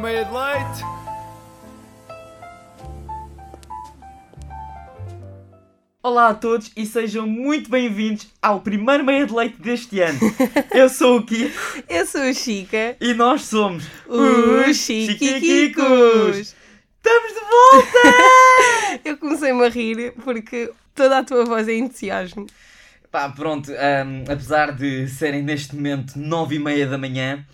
Meia de leite. Olá a todos e sejam muito bem-vindos ao primeiro meia de leite deste ano. Eu sou o Kiko Eu sou a Chica. e nós somos Os Chiquiquicos. Estamos de volta! Eu comecei-me a rir porque toda a tua voz é entusiasmo. Pá, pronto, ahm, apesar de serem neste momento nove e meia da manhã,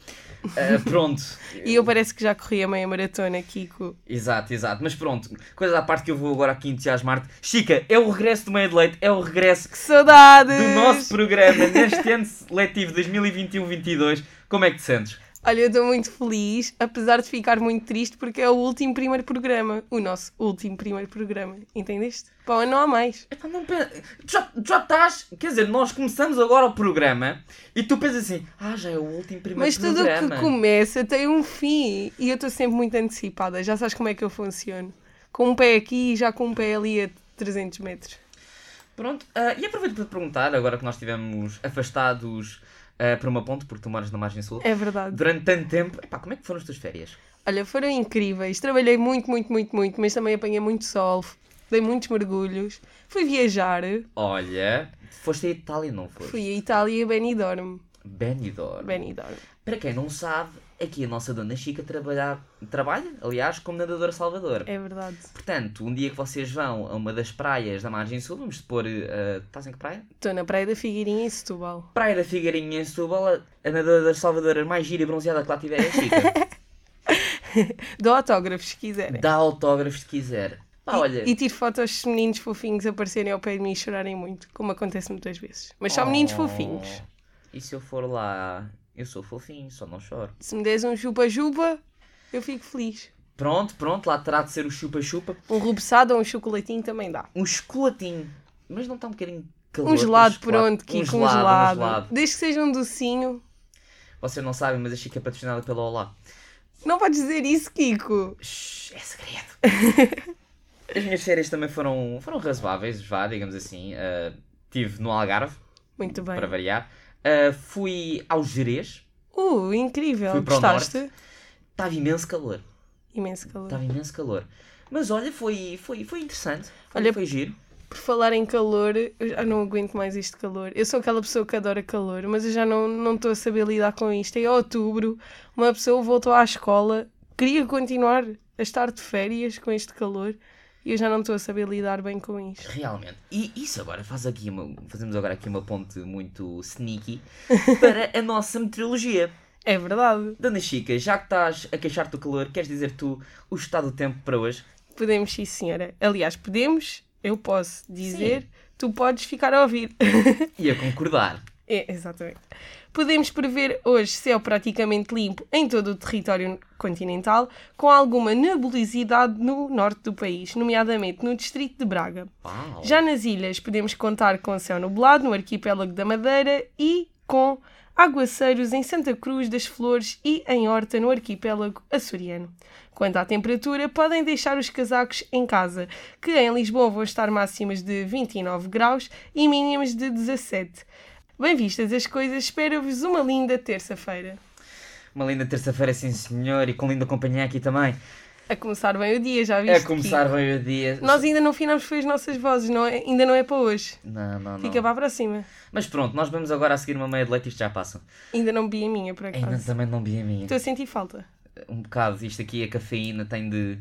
ah, pronto. E eu parece que já corri a meia maratona, Kiko. Exato, exato. Mas pronto, coisa à parte que eu vou agora aqui entusiasmar-te. Chica, é o regresso do meia de leite, é o regresso Que saudades! do nosso programa neste ano letivo 2021-22. Como é que te sentes? Olha, eu estou muito feliz, apesar de ficar muito triste porque é o último primeiro programa. O nosso último primeiro programa. Entendeste? Ano não há mais. Epá, não pe- tu já, tu já estás. Quer dizer, nós começamos agora o programa e tu pensas assim: ah, já é o último primeiro Mas tudo o programa. que começa tem um fim. E eu estou sempre muito antecipada. Já sabes como é que eu funciono. Com um pé aqui e já com um pé ali a 300 metros. Pronto, ah, e aproveito para te perguntar, agora que nós estivemos afastados ah, por uma ponte, porque tu moras na margem sul, É verdade. durante tanto tempo, epá, como é que foram as tuas férias? Olha, foram incríveis. Trabalhei muito, muito, muito, muito, mas também apanhei muito sol, dei muitos mergulhos. Fui viajar, Olha, foste a Itália, não foste? fui a Itália e Benidorm. Benidorm. Benidorm. Para quem não sabe, aqui a nossa dona Chica trabalha, trabalha aliás, como nadadora salvador. É verdade. Portanto, um dia que vocês vão a uma das praias da margem sul, vamos supor, ah, estás em que praia? Estou na Praia da Figueirinha em Setúbal. Praia da Figueirinha em Setúbal, a nadadora salvadora mais gira e bronzeada que lá tiver é a Chica. Dou autógrafos, se quiserem. Dá autógrafos se quiser. Pá, olha, E tiro fotos de meninos fofinhos aparecerem ao pé de mim e chorarem muito, como acontece muitas vezes. Mas só meninos Oh. fofinhos. E se eu for lá, eu sou fofinho, só não choro. Se me des um chupa-chupa, eu fico feliz. Pronto, pronto, lá terá de ser o chupa-chupa. Um rubeçado ou um chocolatinho também dá. Um chocolatinho. Mas não está um bocadinho calor. Um gelado, pronto, Kiko, um um gelado, gelado. um gelado. Desde que seja um docinho. Vocês não sabem, mas a Chica é patrocinada pela Olá. Não podes dizer isso, Kiko. Shhh, é segredo. As minhas férias também foram, foram razoáveis, vá, digamos assim. Ah, Estive no Algarve, Muito bem. para variar. Ah, fui ao Jerez. Uh, incrível. Fui para o Gostaste? Estava imenso calor. Imenso calor. Estava imenso calor. Mas olha, foi, foi, foi interessante. Foi, Olha- foi giro. Por falar em calor, eu já não aguento mais este calor. Eu sou aquela pessoa que adora calor, mas eu já não não estou a saber lidar com isto. Em outubro, uma pessoa voltou à escola, queria continuar a estar de férias com este calor e eu já não estou a saber lidar bem com isto. Realmente. E isso agora faz aqui uma, fazemos agora aqui uma ponte muito sneaky para a nossa meteorologia. É verdade. Dona Chica, já que estás a queixar-te do calor, queres dizer tu o estado do tempo para hoje? Podemos, sim, senhora. Aliás, podemos, eu posso dizer, tu podes ficar a ouvir. E a concordar. É, exatamente. Podemos prever hoje céu praticamente limpo em todo o território continental, com alguma nebulosidade no norte do país, nomeadamente no distrito de Braga. Já nas ilhas, podemos contar com céu nublado no arquipélago da Madeira e com aguaceiros em Santa Cruz das Flores e em Horta no arquipélago açoriano. Quanto à temperatura, podem deixar os casacos em casa, que em Lisboa vão estar máximas de 29 graus e mínimas de 17. Bem vistas as coisas, espero-vos uma linda terça-feira. Uma linda terça-feira, sim senhor, e com linda companhia aqui também. A começar bem o dia, já viste? A começar bem o dia. Nós ainda não afinamos foi as nossas vozes, não é? ainda não é para hoje. Não, não, não. Fica para a próxima. Mas pronto, nós vamos agora a seguir uma meia de leite e isto já passa. Ainda não bebi a minha, por Ainda acaso. também não vi a minha. Estou a sentir falta. Um bocado, isto aqui, a cafeína tem de,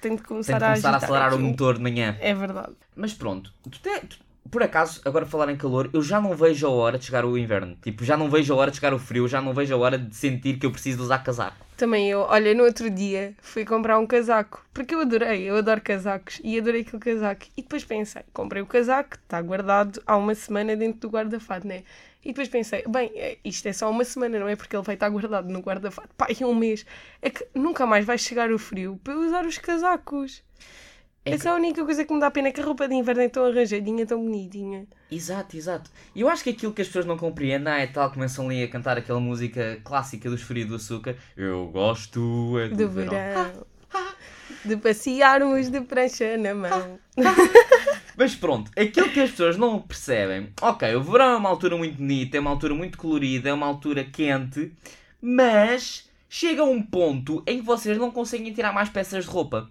Tenho de tem começar, de começar a agitar acelerar o aquilo. motor de manhã. É verdade. Mas pronto, tu te- tu- por acaso, agora falar em calor, eu já não vejo a hora de chegar o inverno. Tipo, já não vejo a hora de chegar o frio, já não vejo a hora de sentir que eu preciso de usar casaco. Também eu, olha, no outro dia fui comprar um casaco, porque eu adorei, eu adoro casacos e adorei aquele casaco. E depois pensei, comprei o casaco, está guardado há uma semana dentro do guarda-fato, né? E depois pensei, bem, é- isto é só uma semana, não é? Porque ele vai estar guardado no guarda-fato. Pá, é um mês. É que nunca mais vai chegar o frio para eu usar os casacos. É Essa é a única coisa que me dá pena, que a roupa de inverno é tão arranjadinha, tão bonitinha. Exato, exato. E eu acho que aquilo que as pessoas não compreendem é tal, começam ali a cantar aquela música clássica dos Frio do Açúcar. Eu gosto é do, Do verão. verão. De passearmos de prancha na mão. Mas pronto, aquilo que as pessoas não percebem, ok, o verão é uma altura muito bonita, é uma altura muito colorida, é uma altura quente, mas chega a um ponto em que vocês não conseguem tirar mais peças de roupa.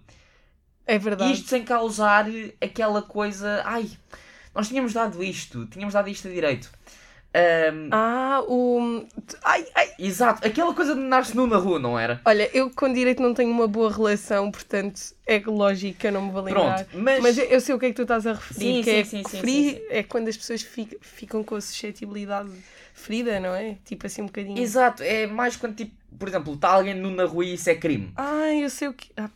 É verdade. Isto sem causar aquela coisa. Ai, nós tínhamos dado isto, tínhamos dado isto a direito. Ahm, Ah, o. Ai, ai. Exato, aquela coisa de andar-se nu na rua, não era? Olha, eu com direito não tenho uma boa relação, portanto é lógico que eu não me vou lembrar. Pronto, mas. Mas eu, sei o que é que tu estás a referir, Sim, que sim, é sim, sim, free, sim, sim. é quando as pessoas fi- ficam com a suscetibilidade ferida, não é? Tipo assim um bocadinho. Exato, é mais quando, tipo, por exemplo, está alguém nu na rua e isso é crime. Ah, eu sei o que. ah,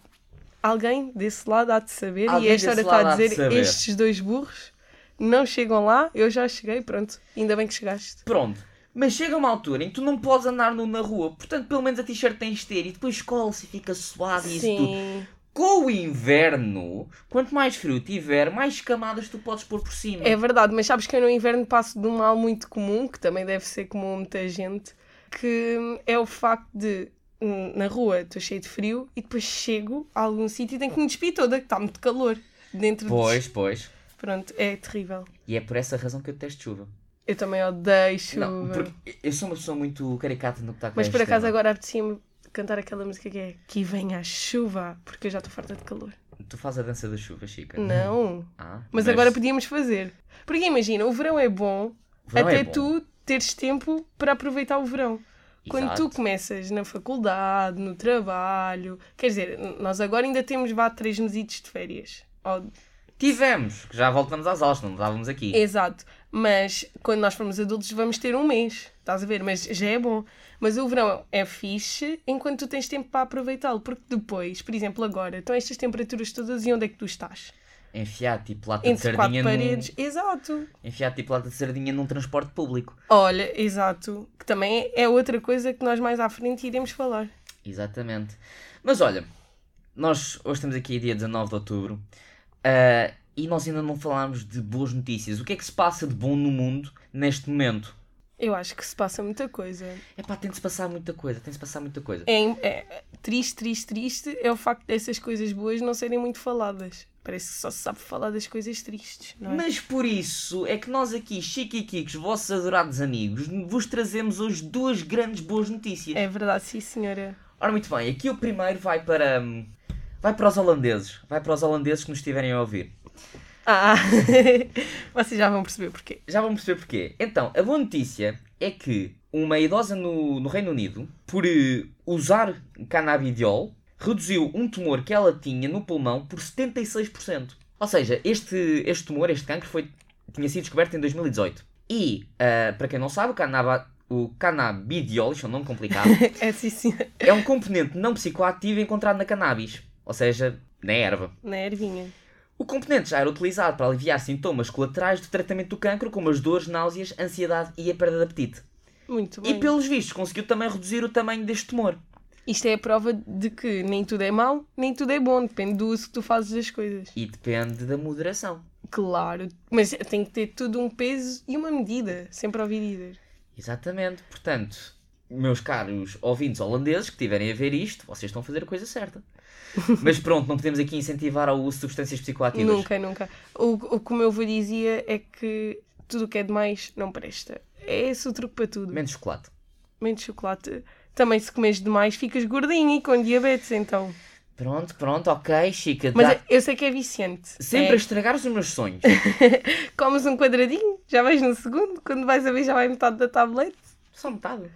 alguém desse lado há de saber Alguém e esta hora está a dizer estes dois burros não chegam lá, eu já cheguei, pronto. Ainda bem que chegaste. Pronto. Mas chega uma altura em que tu não podes andar nu na rua, portanto, pelo menos a t-shirt tens de ter e depois cola-se e fica suado e isso tudo. Com o inverno, quanto mais frio tiver, mais camadas tu podes pôr por cima. É verdade, mas sabes que eu no inverno passo de um mal muito comum, que também deve ser comum a muita gente, que é o facto de na rua estou cheio de frio e depois chego a algum sítio e tenho que me despir toda, que está muito calor dentro Pois, pois. de... Pronto, é terrível. E é por essa razão que eu detesto chuva. Eu também odeio chuva. Não, porque eu sou uma pessoa muito caricata no que está Mas por acaso tema. agora apetecia-me cantar aquela música que é Que venha a chuva, porque eu já estou farta de calor. Tu fazes a dança da chuva, Chica? Não. Ah, Mas, agora podíamos fazer. Porque imagina, o verão é bom verão até é bom. tu teres tempo para aproveitar o verão. Quando tu começas na faculdade, no trabalho, quer dizer, nós agora ainda temos vá três mesitos de férias. Ou- Tivemos, já voltamos às aulas, não estávamos aqui. Exato. Mas quando nós formos adultos vamos ter um mês, estás a ver? Mas já é bom. Mas o verão é fixe enquanto tu tens tempo para aproveitá-lo. Porque depois, por exemplo, agora, estão estas temperaturas todas e onde é que tu estás? Enfiar tipo lata de Entre quatro sardinha paredes. num... Exato. Enfiar tipo lata de sardinha num transporte público. Olha, exato. Que também é outra coisa que nós mais à frente iremos falar. Exatamente. Mas olha, nós hoje estamos aqui dia 19 de outubro ah, e nós ainda não falámos de boas notícias. O que é que se passa de bom no mundo neste momento? Eu acho que se passa muita coisa. É pá, tem de se passar muita coisa, tem de se passar muita coisa. É, é triste, triste, triste é o facto dessas coisas boas não serem muito faladas. Parece que só se sabe falar das coisas tristes, não é? Mas por isso é que nós aqui, Chiquiquicos, vossos adorados amigos, vos trazemos hoje duas grandes boas notícias. É verdade, sim, senhora. Ora, muito bem, aqui o primeiro vai para. hum, Vai para os holandeses. Vai para os holandeses que nos estiverem a ouvir. Ah, vocês já vão perceber porquê. Já vão perceber porquê. Então, a boa notícia é que uma idosa no, no Reino Unido, por eh, usar canabidiol, reduziu um tumor que ela tinha no pulmão por 76%. Ou seja, este, este tumor, este cancro, foi, tinha sido descoberto em 2018. E, ah, para quem não sabe, o, canaba, o canabidiol, isto é um nome complicado, É sim, senhora. é um componente não psicoativo encontrado na cannabis. Ou seja, na erva. Na ervinha. O componente já era utilizado para aliviar sintomas colaterais do tratamento do cancro, como as dores, náuseas, ansiedade e a perda de apetite. Muito E bem. pelos vistos conseguiu também reduzir o tamanho deste tumor. Isto é a prova de que nem tudo é mau, nem tudo é bom. Depende do uso que tu fazes das coisas. E depende da moderação. Claro. Mas tem que ter tudo um peso e uma medida. Sempre a ouvir dizer. Exatamente. Portanto, meus caros ouvintes holandeses que estiverem a ver isto, vocês estão a fazer a coisa certa. Mas pronto, não podemos aqui incentivar ao uso de substâncias psicoativas. Nunca, nunca. O, o que o meu avô dizia é que tudo o que é demais não presta. É esse o truque para tudo. Menos chocolate. Menos chocolate. Também se comes demais ficas gordinho e com diabetes, então. Pronto, pronto, ok, Chica. Mas dá- eu sei que é viciante. Sempre a É, estragar os meus sonhos. comes um quadradinho, já vais no segundo, quando vais a ver já vai metade da tablete. Só metade.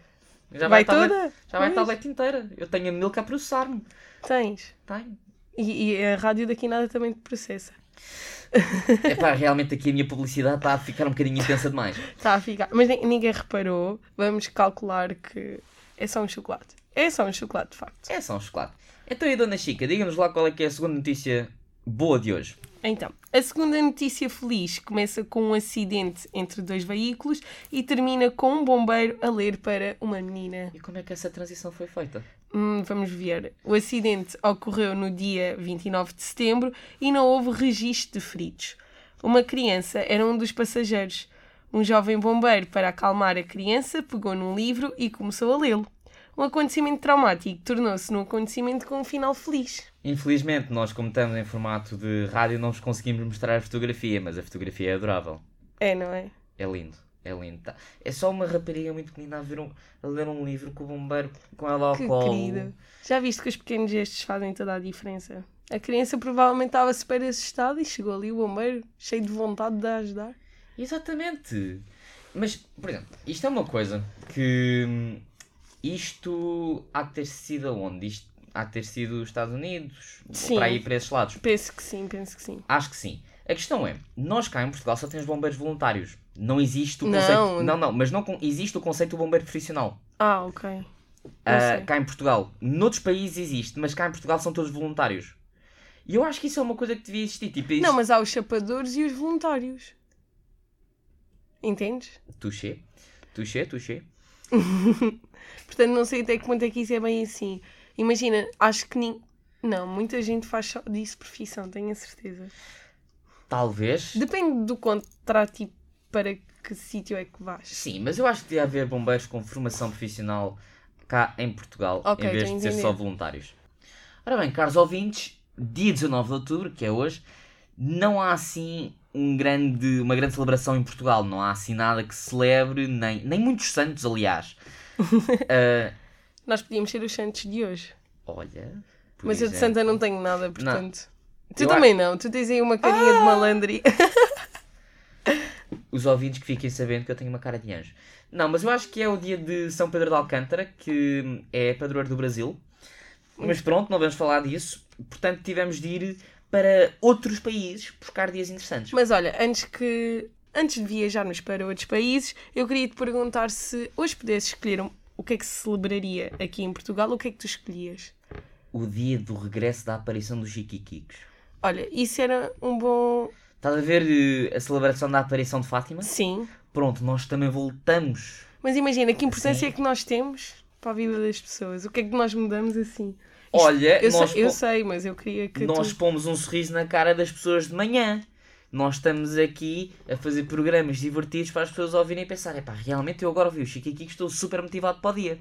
Já vai a tablet- toda? Já vai a tablete inteira. Eu tenho a Milka a processar-me. Tens. Tenho. E, e a rádio daqui nada também te processa. Epá, realmente aqui a minha publicidade está a ficar um bocadinho intensa demais. Está a ficar. Mas ni- ninguém reparou. Vamos calcular que é só um chocolate. É só um chocolate, de facto. É só um chocolate. Então e Dona Chica, diga-nos lá qual é que é a segunda notícia boa de hoje. Então, a segunda notícia feliz começa com um acidente entre dois veículos e termina com um bombeiro a ler para uma menina. E como é que essa transição foi feita? Hum, vamos ver. O acidente ocorreu no dia 29 de setembro e não houve registro de feridos. Uma criança era um dos passageiros. Um jovem bombeiro, para acalmar a criança, pegou num livro e começou a lê-lo. Um acontecimento traumático tornou-se num acontecimento com um final feliz. Infelizmente, nós como estamos em formato de rádio não vos conseguimos mostrar a fotografia, mas a fotografia é adorável. É, não é? É lindo. É lindo. tá? É só uma rapariga muito pequenina a, ver um- a ler um livro com o bombeiro com ela ao Que colo. querida. Já viste que os pequenos gestos fazem toda a diferença? A criança provavelmente estava super assustada e chegou ali o bombeiro, cheio de vontade de ajudar. Exatamente. Mas, por exemplo, isto é uma coisa que hum, isto há de ter sido aonde? Isto há de ter sido os Estados Unidos? Sim. Ou para aí para esses lados? Penso que sim, penso que sim. Acho que sim. A questão é, nós cá em Portugal só temos bombeiros voluntários. Não existe o Não. conceito. Não, não, mas não existe o conceito do bombeiro profissional. Ah, ok. Não sei. cá em Portugal. Noutros países existe, mas cá em Portugal são todos voluntários. E eu acho que isso é uma coisa que devia existir. Tipo, isso... Não, mas há os chapadores e os voluntários. Entendes? Touché. Touché, touché. Portanto, não sei até que ponto é que isso é bem assim. Imagina, acho que nem. Não, muita gente faz só disso profissão, tenho a certeza. Talvez. Depende do contrato e para que sítio é que vais. Sim, mas eu acho que devia haver bombeiros com formação profissional cá em Portugal, Ok, em vez de ser só voluntários. Ora bem, caros ouvintes, dia 19 de outubro, que é hoje, não há assim um grande, uma grande celebração em Portugal. Não há assim nada que celebre, nem, nem muitos santos, aliás. Ah, Nós podíamos ser os santos de hoje. olha. Mas eu de santa não tenho nada, portanto. Tu Eu também não, tu tens aí uma carinha de malandri. os ouvintes que fiquem sabendo que eu tenho uma cara de anjo. Não, mas eu acho que é o dia de São Pedro de Alcântara, que é padroeiro do Brasil. Mas pronto, não vamos falar disso. Portanto, tivemos de ir para outros países buscar dias interessantes. Mas olha, antes que antes de viajarmos para outros países, eu queria te perguntar se hoje pudesses escolher um- o que é que se celebraria aqui em Portugal, o que é que tu escolhias? O dia do regresso da aparição dos Chiquiquicos. Olha, isso era um bom. Estás a ver eh, a celebração da aparição de Fátima? Sim. Pronto, nós também voltamos. Mas imagina, que importância Sim. é que nós temos para a vida das pessoas? O que é que nós mudamos assim? Olha, Eu, nós, sei, eu sei, mas eu queria que nós tu... pomos um sorriso na cara das pessoas de manhã. Nós estamos aqui a fazer programas divertidos para as pessoas ouvirem e pensar, epá, realmente eu agora ouvi o Chiquiquico, estou super motivado para o dia.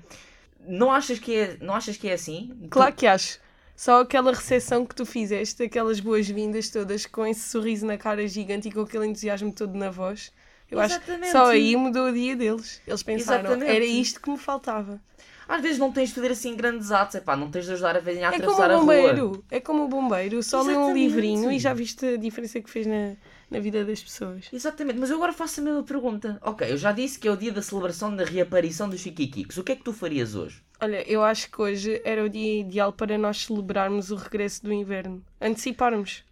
Não achas que é, não achas que é assim? Claro que acho. Só aquela recepção que tu fizeste, aquelas boas-vindas todas, com esse sorriso na cara gigante e com aquele entusiasmo todo na voz. Eu acho que Exatamente. só aí mudou o dia deles. Eles pensaram, Exatamente. era isto que me faltava. Às vezes não tens de fazer assim grandes atos, epá, não tens de ajudar a velhinha a É como atravessar o a rua. bombeiro. É como o bombeiro. Só lê um Exatamente. livrinho e já viste a diferença que fez na, na vida das pessoas. Exatamente, mas eu agora faço a mesma pergunta. Ok, eu já disse que é o dia da celebração da reaparição dos Chiquiquicos. O que é que tu farias hoje? Olha, eu acho que hoje era o dia ideal para nós celebrarmos o regresso do inverno. Anteciparmos.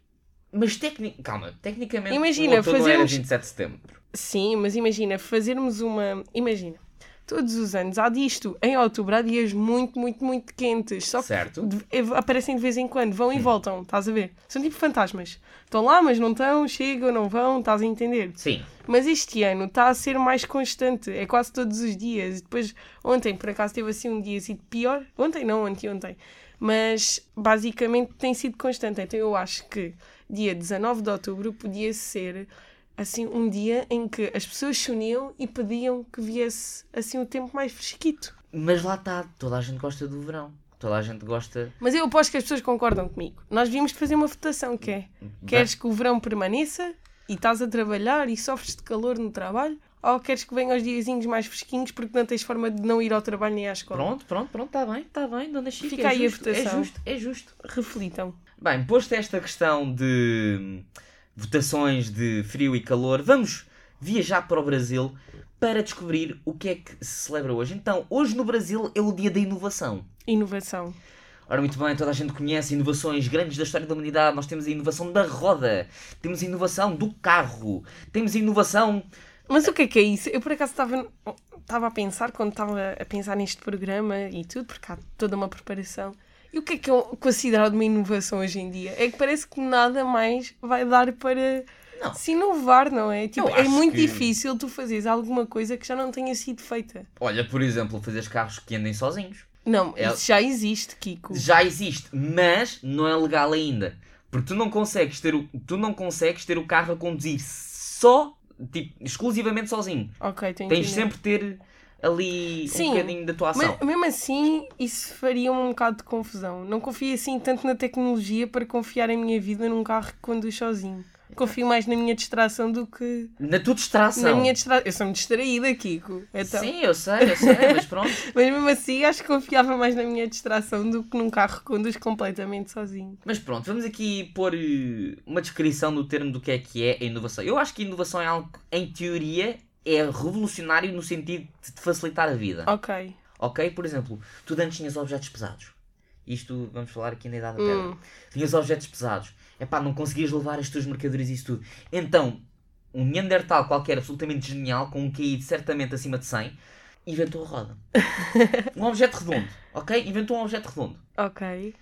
Mas tecni... calma, tecnicamente Imagina, o outono era fazermos- 27 de setembro. Sim, mas imagina, fazermos uma. Imagina, todos os anos há disto. Em outubro há dias muito, muito, muito quentes. Só que Certo. de- aparecem de vez em quando, vão e voltam, estás a ver? São tipo fantasmas. Estão lá, mas não estão, chegam, não vão, estás a entender? Sim. Mas este ano está a ser mais constante, é quase todos os dias. Depois, ontem, por acaso, teve assim um dia assim pior. Ontem não, anteontem. Mas basicamente tem sido constante. Então eu acho que dia 19 de outubro podia ser assim um dia em que as pessoas se uniam e pediam que viesse assim o tempo mais fresquito. Mas lá está, toda a gente gosta do verão. Toda a gente gosta. Mas eu aposto que as pessoas concordam comigo. Nós devíamos fazer uma votação que é Queres que o verão permaneça e estás a trabalhar e sofres de calor no trabalho? Ou queres que venham os diazinhos mais fresquinhos porque não tens forma de não ir ao trabalho nem à escola? Pronto, pronto, pronto, está bem, está bem, dona Chica. Fica é aí a justo, é votação. justo, é justo. Reflitam. Bem, posto esta questão de votações de frio e calor, vamos viajar para o Brasil para descobrir o que é que se celebra hoje. Então, hoje no Brasil é o dia da inovação. Inovação. Ora, muito bem, toda a gente conhece inovações grandes da história da humanidade. Nós temos a inovação da roda, temos a inovação do carro, temos a inovação. Mas o que é que é isso? Eu por acaso estava estava a pensar quando estava a pensar neste programa e tudo, porque há toda uma preparação. E o que é que é considerado uma inovação hoje em dia? É que parece que nada mais vai dar para Não. se inovar, não é? Tipo, Eu é muito que- difícil tu fazeres alguma coisa que já não tenha sido feita. Olha, por exemplo, fazer carros que andem sozinhos. Não, É- isso já existe, Kiko. Já existe, mas não é legal ainda. Porque tu não consegues ter o, tu não consegues ter o carro a conduzir só, tipo, exclusivamente sozinho. Ok, Tens entender. sempre ter ali Sim, um bocadinho da tua ação. Mas, mesmo assim, isso faria um bocado de confusão. Não confio assim tanto na tecnologia para confiar em minha vida num carro que conduz sozinho. confio mais na minha distração do que Na tua distração. na minha distração. Eu sou muito distraída, Kiko. Então, Sim, eu sei, eu sei, mas pronto. Mas mesmo assim, acho que confiava mais na minha distração do que num carro que conduz completamente sozinho. Mas pronto, vamos aqui pôr eh, uma descrição do termo do que é que é a inovação. Eu acho que inovação é algo, em teoria, é revolucionário no sentido de te facilitar a vida. Ok. Ok? Por exemplo, tu antes tinhas objetos pesados. Isto, vamos falar aqui na Idade da Pedra. Hum. Tinhas objetos pesados. Epá, não conseguias levar as tuas mercadorias e isso tudo. Então, um Neandertal qualquer absolutamente genial, com um QI de certamente acima de 100, inventou a roda. um objeto redondo, ok? Inventou um objeto redondo. Ok.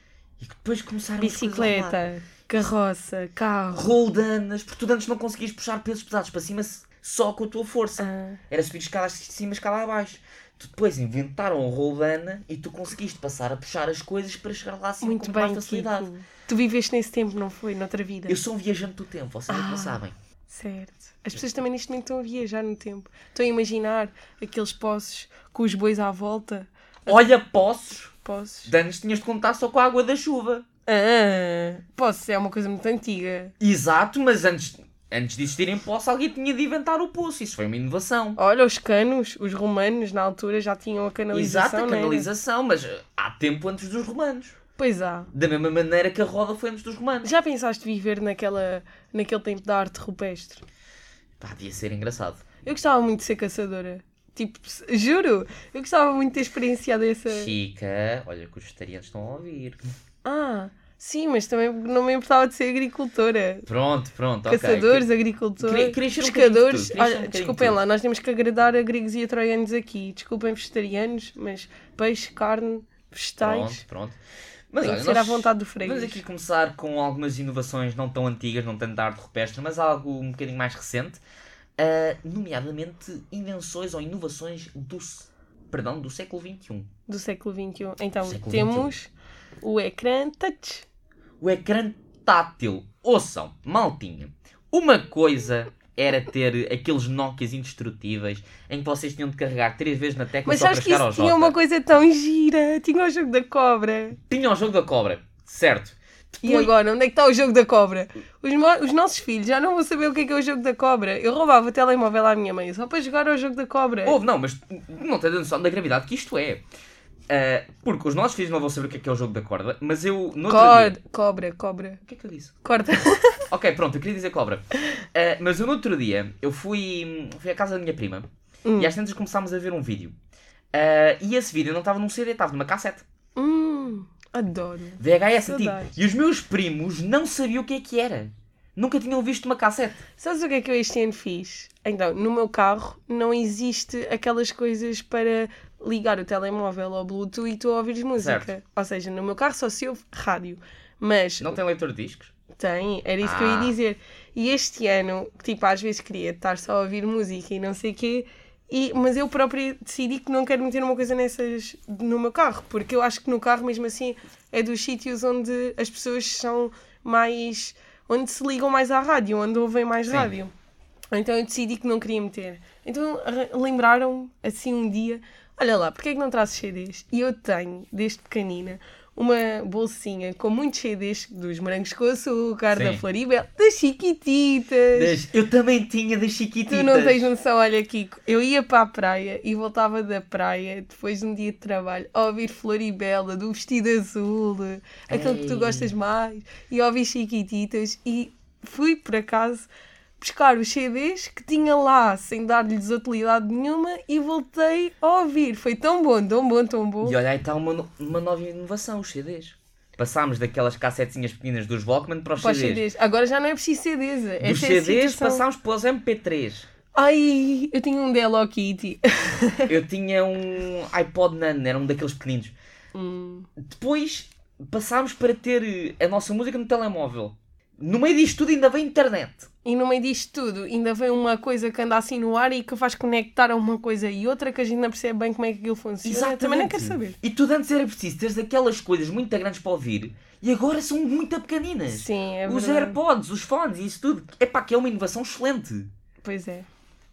E depois começaram coisas a. Bicicleta, carroça, carro. roldanas, porque tu antes não conseguias puxar pesos pesados para cima só com a tua força. Ah, Era subir escadas de cima, escada abaixo. Tu depois inventaram a roldana e tu conseguiste passar a puxar as coisas para chegar lá acima muito com mais bem, facilidade. Kiko. Tu viveste nesse tempo, não foi? Noutra vida. Eu sou um viajante do tempo, vocês Ah. não sabem. Certo. As pessoas também neste momento estão a viajar no tempo. Estão a imaginar aqueles poços com os bois à volta. Olha, poços. Poços. De antes tinhas de contar só com a água da chuva. Ah, poços é uma coisa muito antiga. Exato, mas antes, antes de existirem poços, alguém tinha de inventar o poço. Isso foi uma inovação. Olha, os canos, os romanos na altura já tinham a canalização. Exato, a canalização, mas eh, há tempo antes dos romanos. Pois há. Da mesma maneira que a roda foi antes dos romanos. Já pensaste viver naquela, naquele tempo da arte rupestre? Pá, devia ser engraçado. Eu gostava muito de ser caçadora. Tipo, juro, eu gostava muito de ter experienciado essa. Chica, olha que os vegetarianos estão a ouvir. Ah, sim, mas também não me importava de ser agricultora. Pronto, pronto. Caçadores, agricultores, Queria- queria um pescadores. um Olha, bocadinho de desculpem lá, nós temos que agradar a gregos e a troianos aqui. Desculpem vegetarianos, mas peixe, carne, vegetais. Pronto, pronto. Mas olha, ser à vontade do freguês. Vamos aqui começar com algumas inovações não tão antigas, não tanto da arte rupestre, mas algo um bocadinho mais recente. ah, nomeadamente invenções ou inovações do, perdão, do século XXI. Do século XXI. Então, Século temos o ecrã touch. O ecrã tátil. Ouçam, maltinha. Uma coisa era ter aqueles Nokias indestrutíveis em que vocês tinham de carregar três vezes na tecla Mas só para chegar ao tinha J. uma coisa tão gira. Tinha o jogo da cobra. Tinha o jogo da cobra, certo. E Depois- agora, onde é que está o jogo da cobra? Os, os nossos filhos já não vão saber o que é, que é o jogo da cobra. Eu roubava o telemóvel à minha mãe só para jogar ao jogo da cobra. Houve, não, mas não tens a noção da gravidade que isto é. Ah, porque os nossos filhos não vão saber o que é que é o jogo da corda, mas eu no outro Cor- dia... Cobra, cobra. O que é que eu disse? Corta. Ok, pronto, eu queria dizer cobra. Ah, mas eu no outro dia, eu fui, fui à casa da minha prima Hum. e às tantas começámos a ver um vídeo. Ah, e esse vídeo não estava num CD, estava numa cassete. Hum, adoro. VHS antigo. Saudades. E os meus primos não sabiam o que é que era. Nunca tinham visto uma cassete. Sabes o que é que eu este ano fiz? Então, no meu carro não existe aquelas coisas para ligar o telemóvel ao Bluetooth e tu ouvires música. Certo. Ou seja, no meu carro só se ouve rádio. Mas Não tem leitor de discos? tem, era isso que eu ia Ah. dizer. E este ano, tipo, às vezes queria estar só a ouvir música e não sei o quê, e, mas eu própria decidi que não quero meter uma coisa nessas no meu carro, porque eu acho que no carro, mesmo assim, é dos sítios onde as pessoas são mais. onde se ligam mais à rádio, onde ouvem mais Sim. rádio. Então eu decidi que não queria meter. Então lembraram assim um dia: olha lá, porque é que não trazes CDs? E eu tenho, desde pequenina, uma bolsinha com muitos CDs dos morangos com açúcar, da Sim. Floribel, das Chiquititas. Das- Eu também tinha das chiquititas. Tu não tens noção, olha Kiko, eu ia para a praia e voltava da praia depois de um dia de trabalho a ouvir Floribela do vestido azul, aquele que tu Ei. gostas mais, e a ouvir Chiquititas e fui por acaso buscar os CDs que tinha lá sem dar-lhes utilidade nenhuma e voltei a ouvir. Foi tão bom, tão bom, tão bom. E olha, aí está uma, no- uma nova inovação, os CDs. Passámos daquelas cassetezinhas pequenas dos Walkman para os Para os CDs. CDs. Agora já não é preciso CDs. Dos Essa é a CDs situação. passámos para os MP3. Ai, eu tinha um da Hello Kitty. Eu tinha um iPod Nano, era um daqueles pequeninos. Hum. Depois passámos para ter a nossa música no telemóvel. No meio disto tudo ainda vem internet. E no meio disto tudo, ainda vem uma coisa que anda assim no ar e que faz conectar a uma coisa e outra que a gente não percebe bem como é que aquilo funciona. Também não quero saber. E tu antes era preciso teres aquelas coisas muito grandes para ouvir e agora são muito pequeninas. Sim, é os verdade. AirPods, os fones e isso tudo. É pá, que é uma inovação excelente. Pois é.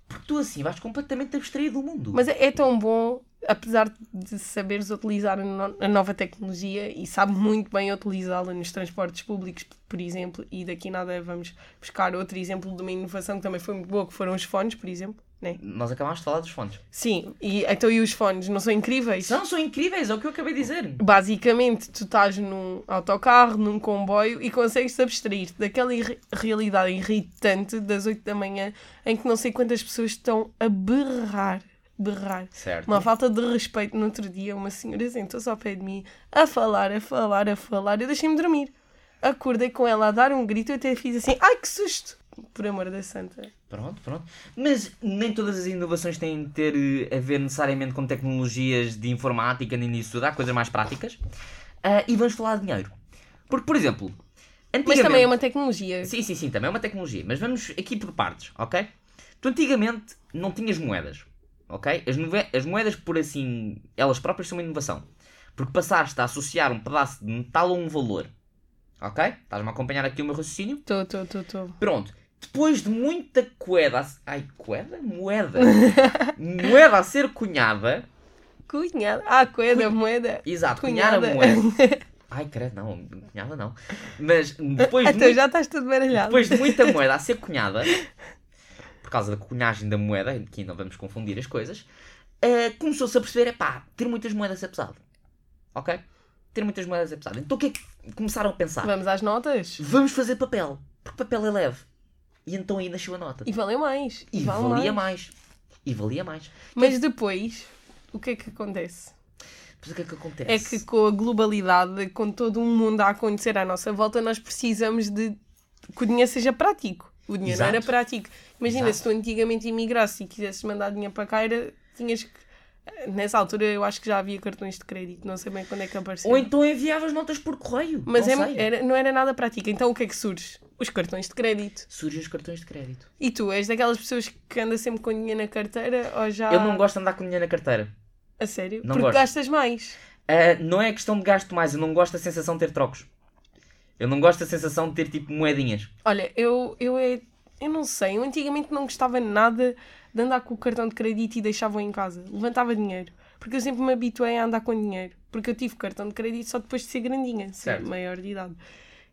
Porque tu assim vais completamente abstraído do mundo. Mas é, é tão bom apesar de saberes utilizar a, no- a nova tecnologia e sabe muito bem utilizá-la nos transportes públicos, por exemplo, e daqui nada vamos buscar outro exemplo de uma inovação que também foi muito boa, que foram os fones, por exemplo. Né? Nós acabámos de falar dos fones. Sim, e, então e os fones não são incríveis? São, são incríveis, é o que eu acabei de dizer. Basicamente, tu estás num autocarro, num comboio e consegues-te abstrair daquela irri- realidade irritante das 8 da manhã em que não sei quantas pessoas estão a berrar. Berrar. Certo. Uma falta de respeito. No outro dia, uma senhora sentou-se ao pé de mim a falar, a falar, a falar. Eu deixei-me dormir. Acordei com ela a dar um grito e até fiz assim: ai que susto! Por amor da santa. Pronto, pronto. Mas nem todas as inovações têm de ter eh, a ver necessariamente com tecnologias de informática nem disso tudo. Há coisas mais práticas. Ah, e vamos falar de dinheiro. Porque, por exemplo, Mas antigamente... também é uma tecnologia. Sim, sim, sim, também é uma tecnologia. Mas vamos aqui por partes, ok? Tu antigamente não tinhas moedas, ok? As, as moedas, por assim, elas próprias são uma inovação. Porque passaste a associar um pedaço de metal a um valor. Ok? Estás-me a acompanhar aqui o meu raciocínio? Estou, estou, estou, estou. Pronto. Depois de muita coeda... Ai, coeda? Moeda. moeda a ser cunhada. Cunhada. Ah, coeda, moeda. Exato, cunhar a Cunhada. moeda. Ai, credo, não. Cunhada não. Mas depois de Então muito- já estás tudo baralhado. Depois de muita moeda a ser cunhada, causa da cunhagem da moeda, que não vamos confundir as coisas, eh, começou-se a perceber, é pá, ter muitas moedas é pesado. Ok? Ter muitas moedas é pesado. Então o que é que começaram a pensar? Vamos às notas. Vamos fazer papel, porque papel é leve. E então aí nasceu a nota. E valeu mais. E vale valia mais. mais. E valia mais. Mas depois, o que é que acontece? Mas o que é que acontece? É que com a globalidade, com todo um mundo a acontecer à nossa volta, nós precisamos de que o dinheiro seja prático. O dinheiro não era Exato. prático. Imagina, Exato. se tu antigamente imigrasses e quisesses mandar dinheiro para cá, era, tinhas que. Nessa altura eu acho que já havia cartões de crédito, não sei bem quando é que apareceu. Ou então enviavas notas por correio. Mas não é- era, não era nada prático. Então o que é que surge? Os cartões de crédito. Surgem os cartões de crédito. E tu, és daquelas pessoas que anda sempre com dinheiro na carteira ou já. Eu não gosto de andar com dinheiro na carteira. A sério? Não Porque gosto. gastas mais. Ah, não é questão de gasto mais, eu não gosto da sensação de ter trocos. Eu não gosto da sensação de ter tipo moedinhas. Olha, eu, eu é. Eu não sei, eu antigamente não gostava nada de andar com o cartão de crédito e deixava-o em casa. Levantava dinheiro. Porque eu sempre me habituei a andar com dinheiro. Porque eu tive cartão de crédito só depois de ser grandinha, ser Certo. maior de idade.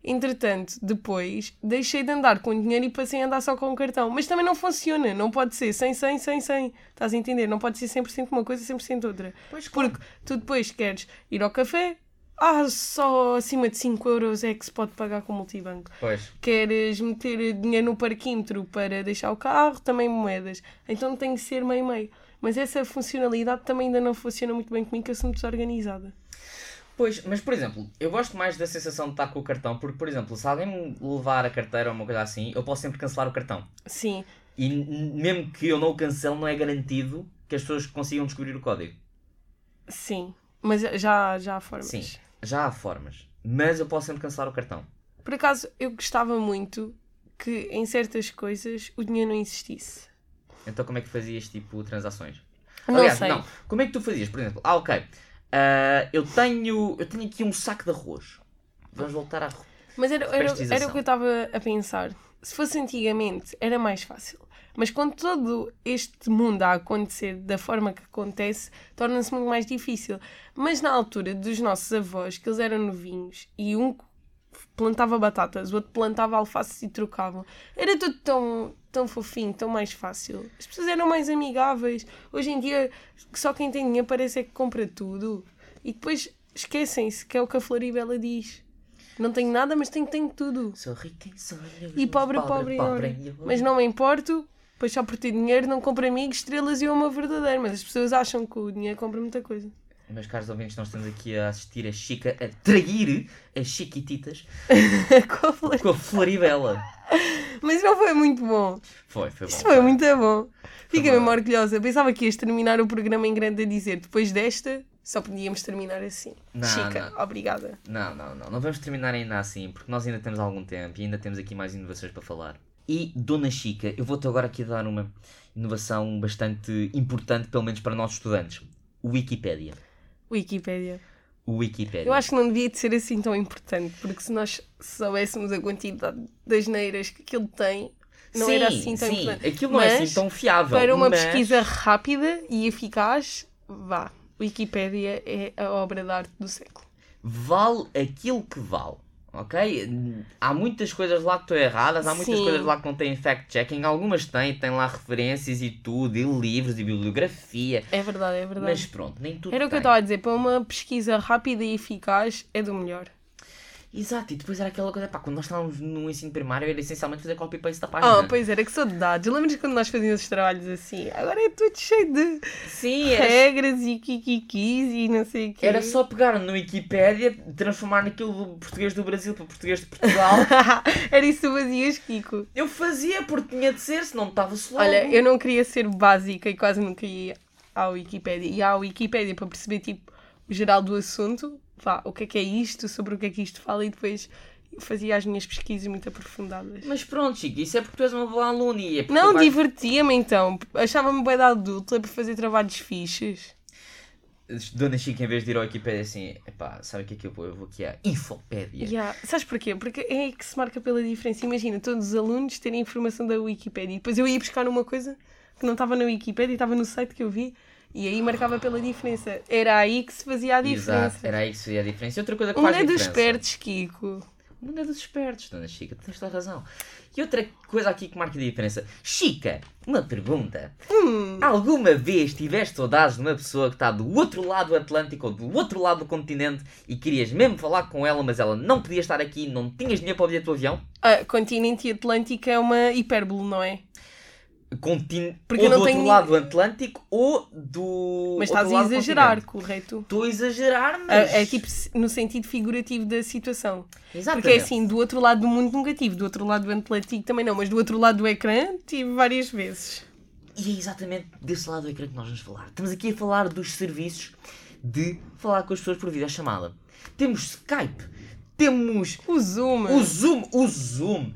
Entretanto, depois deixei de andar com dinheiro e passei a andar só com o cartão. Mas também não funciona, não pode ser 100, 100, 100, 100. Estás a entender? Não pode ser 100% uma coisa, 100% outra. Pois, Porque tu depois queres ir ao café, ah, só acima de 5 euros é que se pode pagar com multibanco Pois. queres meter dinheiro no parquímetro para deixar o carro, também moedas. Então tem que ser meio-meio. Mas essa funcionalidade também ainda não funciona muito bem comigo, que eu sou muito desorganizada. Pois, mas por exemplo, eu gosto mais da sensação de estar com o cartão, porque, por exemplo, se alguém me levar a carteira ou uma coisa assim, eu posso sempre cancelar o cartão. Sim, E mesmo que eu não o cancele, não é garantido que as pessoas consigam descobrir o código. sim. Mas já, já há formas. Sim, já há formas. Mas eu posso sempre cancelar o cartão. Por acaso, eu gostava muito que em certas coisas o dinheiro não existisse. Então como é que fazias tipo transações? Não Aliás, sei. não. Como é que tu fazias? Por exemplo, ah, ok. ah, eu, tenho, eu tenho aqui um saco de arroz. Vamos voltar à Mas era, era, era o que eu estava a pensar. Se fosse antigamente, era mais fácil. Mas com todo este mundo a acontecer da forma que acontece, torna-se muito mais difícil. Mas na altura dos nossos avós, que eles eram novinhos, e um plantava batatas, o outro plantava alface e trocavam. Era tudo tão, tão fofinho, tão mais fácil. As pessoas eram mais amigáveis. Hoje em dia, só quem tem dinheiro parece é que compra tudo. E depois esquecem-se, que é o que a Floribela diz. Não tenho nada, mas tenho, tenho tudo. Sou em sonhos. E pobre, pobre, em ordem. Mas não me importo, pois só por ter dinheiro não compro amigos, estrelas e uma verdadeira. Mas as pessoas acham que o dinheiro compra muita coisa. Meus caros ouvintes, nós estamos aqui a assistir a Chica a trair as Chiquititas Com a Flor- com a Floribela. mas não foi muito bom. Foi, foi bom. Isto foi muito bom. Fica mesmo orgulhosa. Pensava que ias terminar o programa em grande a dizer depois desta, só podíamos terminar assim. Não, Chica, não. obrigada. Não, não, não. Não vamos terminar ainda assim, porque nós ainda temos algum tempo e ainda temos aqui mais inovações para falar. E, Dona Chica, eu vou-te agora aqui dar uma inovação bastante importante, pelo menos para nós estudantes. Wikipédia. Wikipédia. Wikipédia. Eu acho que não devia de ser assim tão importante, porque se nós soubéssemos a quantidade das neiras que aquilo tem, não sim, era assim tão sim. importante. Aquilo não é Mas, assim tão fiável. Para uma mas- pesquisa rápida e eficaz, vá. Wikipédia é a obra de arte do século. Vale aquilo que vale. Ok? Há muitas coisas lá que estão erradas, há muitas Sim. coisas lá que não têm fact-checking, algumas têm, têm lá referências e tudo, e livros e bibliografia. É verdade, é verdade. Mas pronto, nem tudo Era o que eu estava a dizer, para uma pesquisa rápida e eficaz é do melhor. Exato, e depois era aquela coisa, pá, quando nós estávamos no ensino primário era essencialmente fazer copy-paste da página. Ah, pois era, que saudades. Lembras quando nós fazíamos os trabalhos assim? Agora é tudo cheio de Sim, era, regras e kikikis e não sei o quê. era só pegar no Wikipédia, transformar naquilo do português do Brasil para português de Portugal. era isso que fazias, Kiko. eu fazia porque tinha de ser, senão estava-se logo. Olha, eu não queria ser básica e quase nunca ia à Wikipédia. Ia à Wikipédia para perceber, tipo, o geral do assunto. Vá, o que é que é isto, sobre o que é que isto fala e depois fazia as minhas pesquisas muito aprofundadas. Mas pronto, Chico, isso é porque tu és uma boa aluna e é porque Não, vais- divertia-me então. Achava-me bem da adulta para fazer trabalhos fixes. Dona Chica, em vez de ir ao Wikipédia assim, epá, sabe o que é que eu vou? Eu vou aqui à Infopédia. Yeah. Sabes porquê? Porque é aí que se marca pela diferença. Imagina, todos os alunos terem informação da Wikipédia e depois eu ia buscar uma coisa que não estava na Wikipédia e estava no site que eu vi e aí marcava pela diferença. Era aí que se fazia a diferença. Exato, era aí que seria a diferença. E outra coisa que faz mundo é dos espertos, Kiko. O mundo é dos espertos, Dona Chica, tens toda a razão. E outra coisa aqui que marca a diferença. Chica, uma pergunta. Hum. Alguma vez tiveste saudades de uma pessoa que está do outro lado do Atlântico ou do outro lado do continente e querias mesmo falar com ela, mas ela não podia estar aqui, não tinhas dinheiro para o bilhete do avião? Ah, continente atlântico é uma hipérbole, não é? Contin... Porque ou do outro lado do Atlântico ou do. Mas estás a exagerar, continente. correto? Estou a exagerar, Ah, mas. É tipo no sentido figurativo da situação. Exatamente. Porque é assim, do outro lado do mundo nunca tive, do outro lado do Atlântico também não, mas do outro lado do ecrã tive várias vezes. E é exatamente desse lado do ecrã que nós vamos falar. Estamos aqui a falar dos serviços de falar com as pessoas por videochamada. Temos Skype, temos O Zoom o Zoom, o Zoom.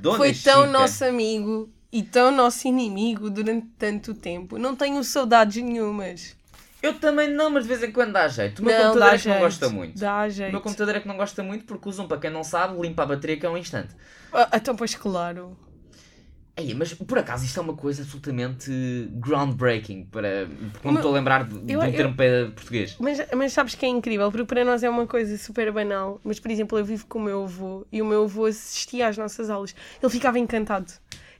Dona foi tão Chica. nosso amigo e tão nosso inimigo durante tanto tempo. Não tenho saudades nenhumas. Eu também não, mas de vez em quando dá jeito. O meu não, computador é que jeito. não gosta muito. Dá O jeito. meu computador é que não gosta muito porque o Zoom, para quem não sabe, limpa a bateria que é um instante. Ah, então, pois claro. Ei, mas por acaso isto é uma coisa absolutamente groundbreaking para. Porque não me Mas- estou a lembrar de, de eu- um eu- termo português. Mas, mas sabes que é incrível, porque para nós é uma coisa super banal. Mas, por exemplo, eu vivo com o meu avô e o meu avô assistia às nossas aulas. Ele ficava encantado.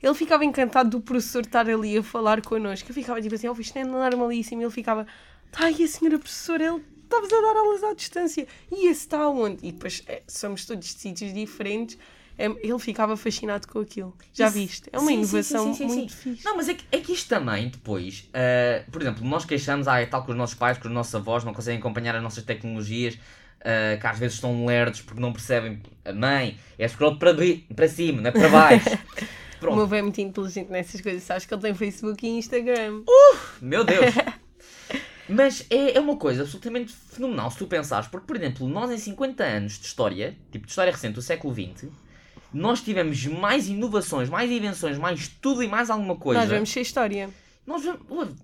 Ele ficava encantado do professor estar ali a falar connosco. Eu ficava tipo assim, oh, isto é normalíssimo. E ele ficava, tá aí a senhora professora, ele estavas a dar aulas à distância. E esse está onde? E depois é, somos todos de sítios diferentes. É, ele ficava fascinado com aquilo. Já Isso- viste? É uma sim, inovação sim, sim, muito fixe. Não, mas é que, é que isto também, depois, ah, por exemplo, nós queixamos, ah, é tal com os nossos pais, com os nossos avós, não conseguem acompanhar as nossas tecnologias, ah, que às vezes estão lerdos porque não percebem. A mãe é scroll para, para cima, não é para baixo. O Pronto, meu avô é muito inteligente nessas coisas. Sabes que ele tem Facebook e Instagram. meu Deus. Mas é, é uma coisa absolutamente fenomenal se tu pensares, porque, por exemplo, nós em 50 anos de história, tipo de história recente do século XX, nós tivemos mais inovações, mais invenções, mais tudo e mais alguma coisa. Nós vamos ser história. Nós vamos.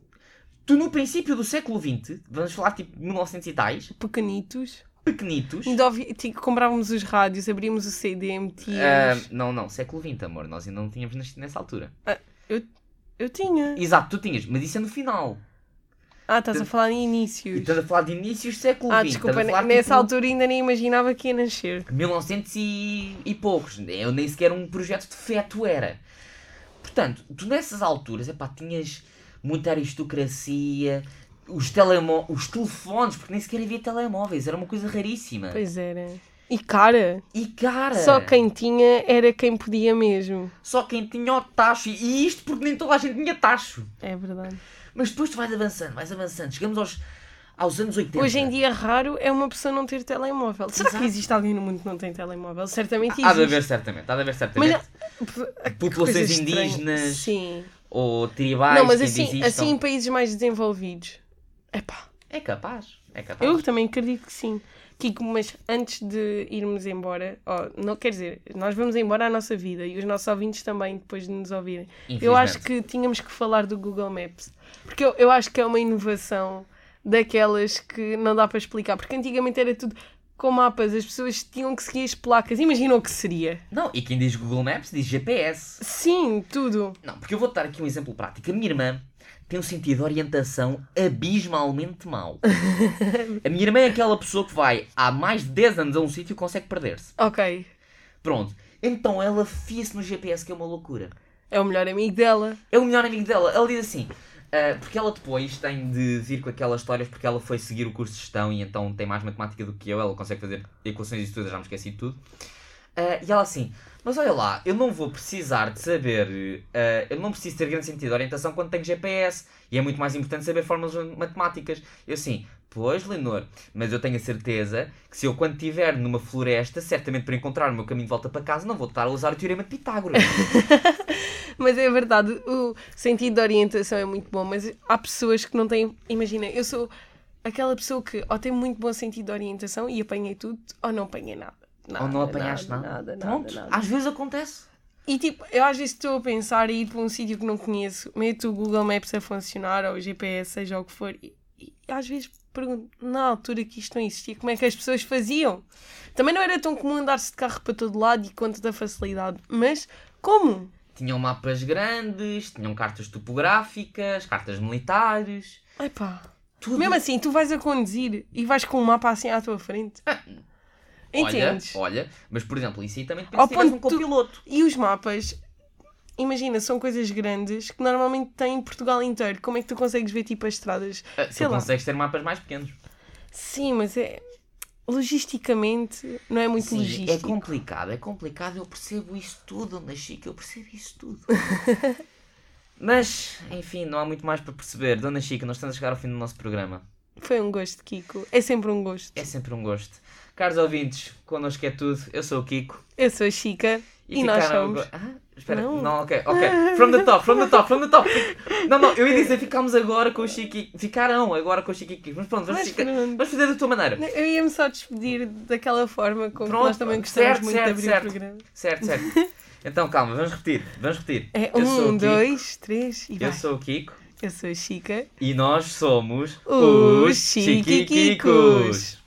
Tu no princípio do século XX, vamos falar tipo 1900 e tais, Pequenitos. Pequenitos. Ainda ouvi, comprávamos os rádios, abríamos o CD, ah, metíamos. não, não, século XX, amor, nós ainda não tínhamos nascido nessa altura. Eu tinha. Exato, tu tinhas, mas isso é no final. Ah, estás a falar em E inícios. estás a falar de inícios do século Ah, XX. desculpa, estás a falar, nessa tipo, altura ainda nem imaginava que ia nascer. 1900 e, e poucos. Eu nem sequer um projeto de feto era. Portanto, tu nessas alturas, epá, tinhas muita aristocracia, os, telemo os telefones, porque nem sequer havia telemóveis, era uma coisa raríssima. Pois era. E cara, E cara, só quem tinha era quem podia mesmo. só quem tinha o tacho, e isto porque nem toda a gente tinha tacho. É verdade. Mas depois tu vais avançando, vais avançando, chegamos aos, aos anos 80. Hoje em dia, raro é uma pessoa não ter telemóvel. Será Exato. que existe alguém no mundo que não tem telemóvel? Certamente existe. Há de haver certamente, há de haver certamente. Mas, Populações coisa estranha. indígenas Sim. ou tribais Não, mas assim, assim em países mais desenvolvidos. Epá, É capaz, é capaz. eu também acredito que sim. Kiko, mas antes de irmos embora, ó, não quer dizer, nós vamos embora à nossa vida e os nossos ouvintes também, depois de nos ouvirem. Eu acho que tínhamos que falar do Google Maps. Porque eu, eu acho que é uma inovação daquelas que não dá para explicar. Porque antigamente era tudo com mapas, as pessoas tinham que seguir as placas. Imagina o que seria. Não, e quem diz Google Maps diz GPS. Sim, tudo. Não, porque eu vou dar aqui um exemplo prático. A minha irmã tem um sentido de orientação abismalmente mau. a minha irmã é aquela pessoa que vai há mais de 10 anos a um sítio e consegue perder-se. Ok. Pronto. Então ela fia-se no GPS, que é uma loucura. É o melhor amigo dela. É o melhor amigo dela. Ela diz assim. ah, porque ela depois tem de vir com aquelas histórias porque ela foi seguir o curso de gestão e então tem mais matemática do que eu. Ela consegue fazer equações e tudo, já me esqueci de tudo. Ah, e ela assim, mas olha lá, eu não vou precisar de saber, ah, eu não preciso ter grande sentido de orientação quando tenho GPS e é muito mais importante saber fórmulas matemáticas. Eu assim, pois Leonor, mas eu tenho a certeza que se eu quando estiver numa floresta, certamente para encontrar o meu caminho de volta para casa, não vou estar a usar o teorema de Pitágoras. Mas é verdade, o sentido de orientação é muito bom, mas há pessoas que não têm. Imagina, eu sou aquela pessoa que ou tem muito bom sentido de orientação e apanhei tudo, ou não apanhei nada. Nada, Ou não apanhaste nada. nada, nada, Pronto, nada. às vezes acontece. E tipo, eu às vezes estou a pensar em ir para um sítio que não conheço, meto o Google Maps a funcionar, ou o GPS, seja o que for, e, e às vezes pergunto, na altura que isto não existia, como é que as pessoas faziam? Também não era tão comum andar-se de carro para todo lado e com tanta facilidade, mas como? Tinham mapas grandes, tinham cartas topográficas, cartas militares, Epá, tudo. mesmo assim, tu vais a conduzir e vais com um mapa assim à tua frente. Entendes? Olha, olha, mas por exemplo, isso aí também Ao depende se tiveres um ponto tu- copiloto. E os mapas, imagina, são coisas grandes que normalmente têm Portugal inteiro. Como é que tu consegues ver tipo as estradas? Ah, Sei tu lá. consegues ter mapas mais pequenos. Sim, mas é. Logisticamente, não é muito Sim, logístico. é complicado, é complicado, eu percebo isso tudo, Ana Chica, eu percebo isso tudo. Mas, enfim, não há muito mais para perceber. Dona Chica, nós estamos a chegar ao fim do nosso programa. Foi um gosto, Kiko. É sempre um gosto. É sempre um gosto. Caros ouvintes, connosco é tudo. Eu sou o Kiko. Eu sou a Chica e, nós ficaram somos. Ah, espera, Não. não. ok, ok. From the top, from the top, from the top. Não, não, eu ia dizer, ficámos agora com o Chiqui. Ficaram agora com o Chiqui. Mas pronto, vamos, Mas ficar- pronto. vamos fazer da tua maneira. Eu ia-me só despedir daquela forma como Pronto, nós também gostamos certo, muito certo, de abrir certo. o programa. Certo, certo. Então calma, vamos repetir, vamos repetir. É Eu um, Kiko. dois, três e vai. Eu sou o Kiko Eu sou a Chica. e nós somos Os Chiquiquicos.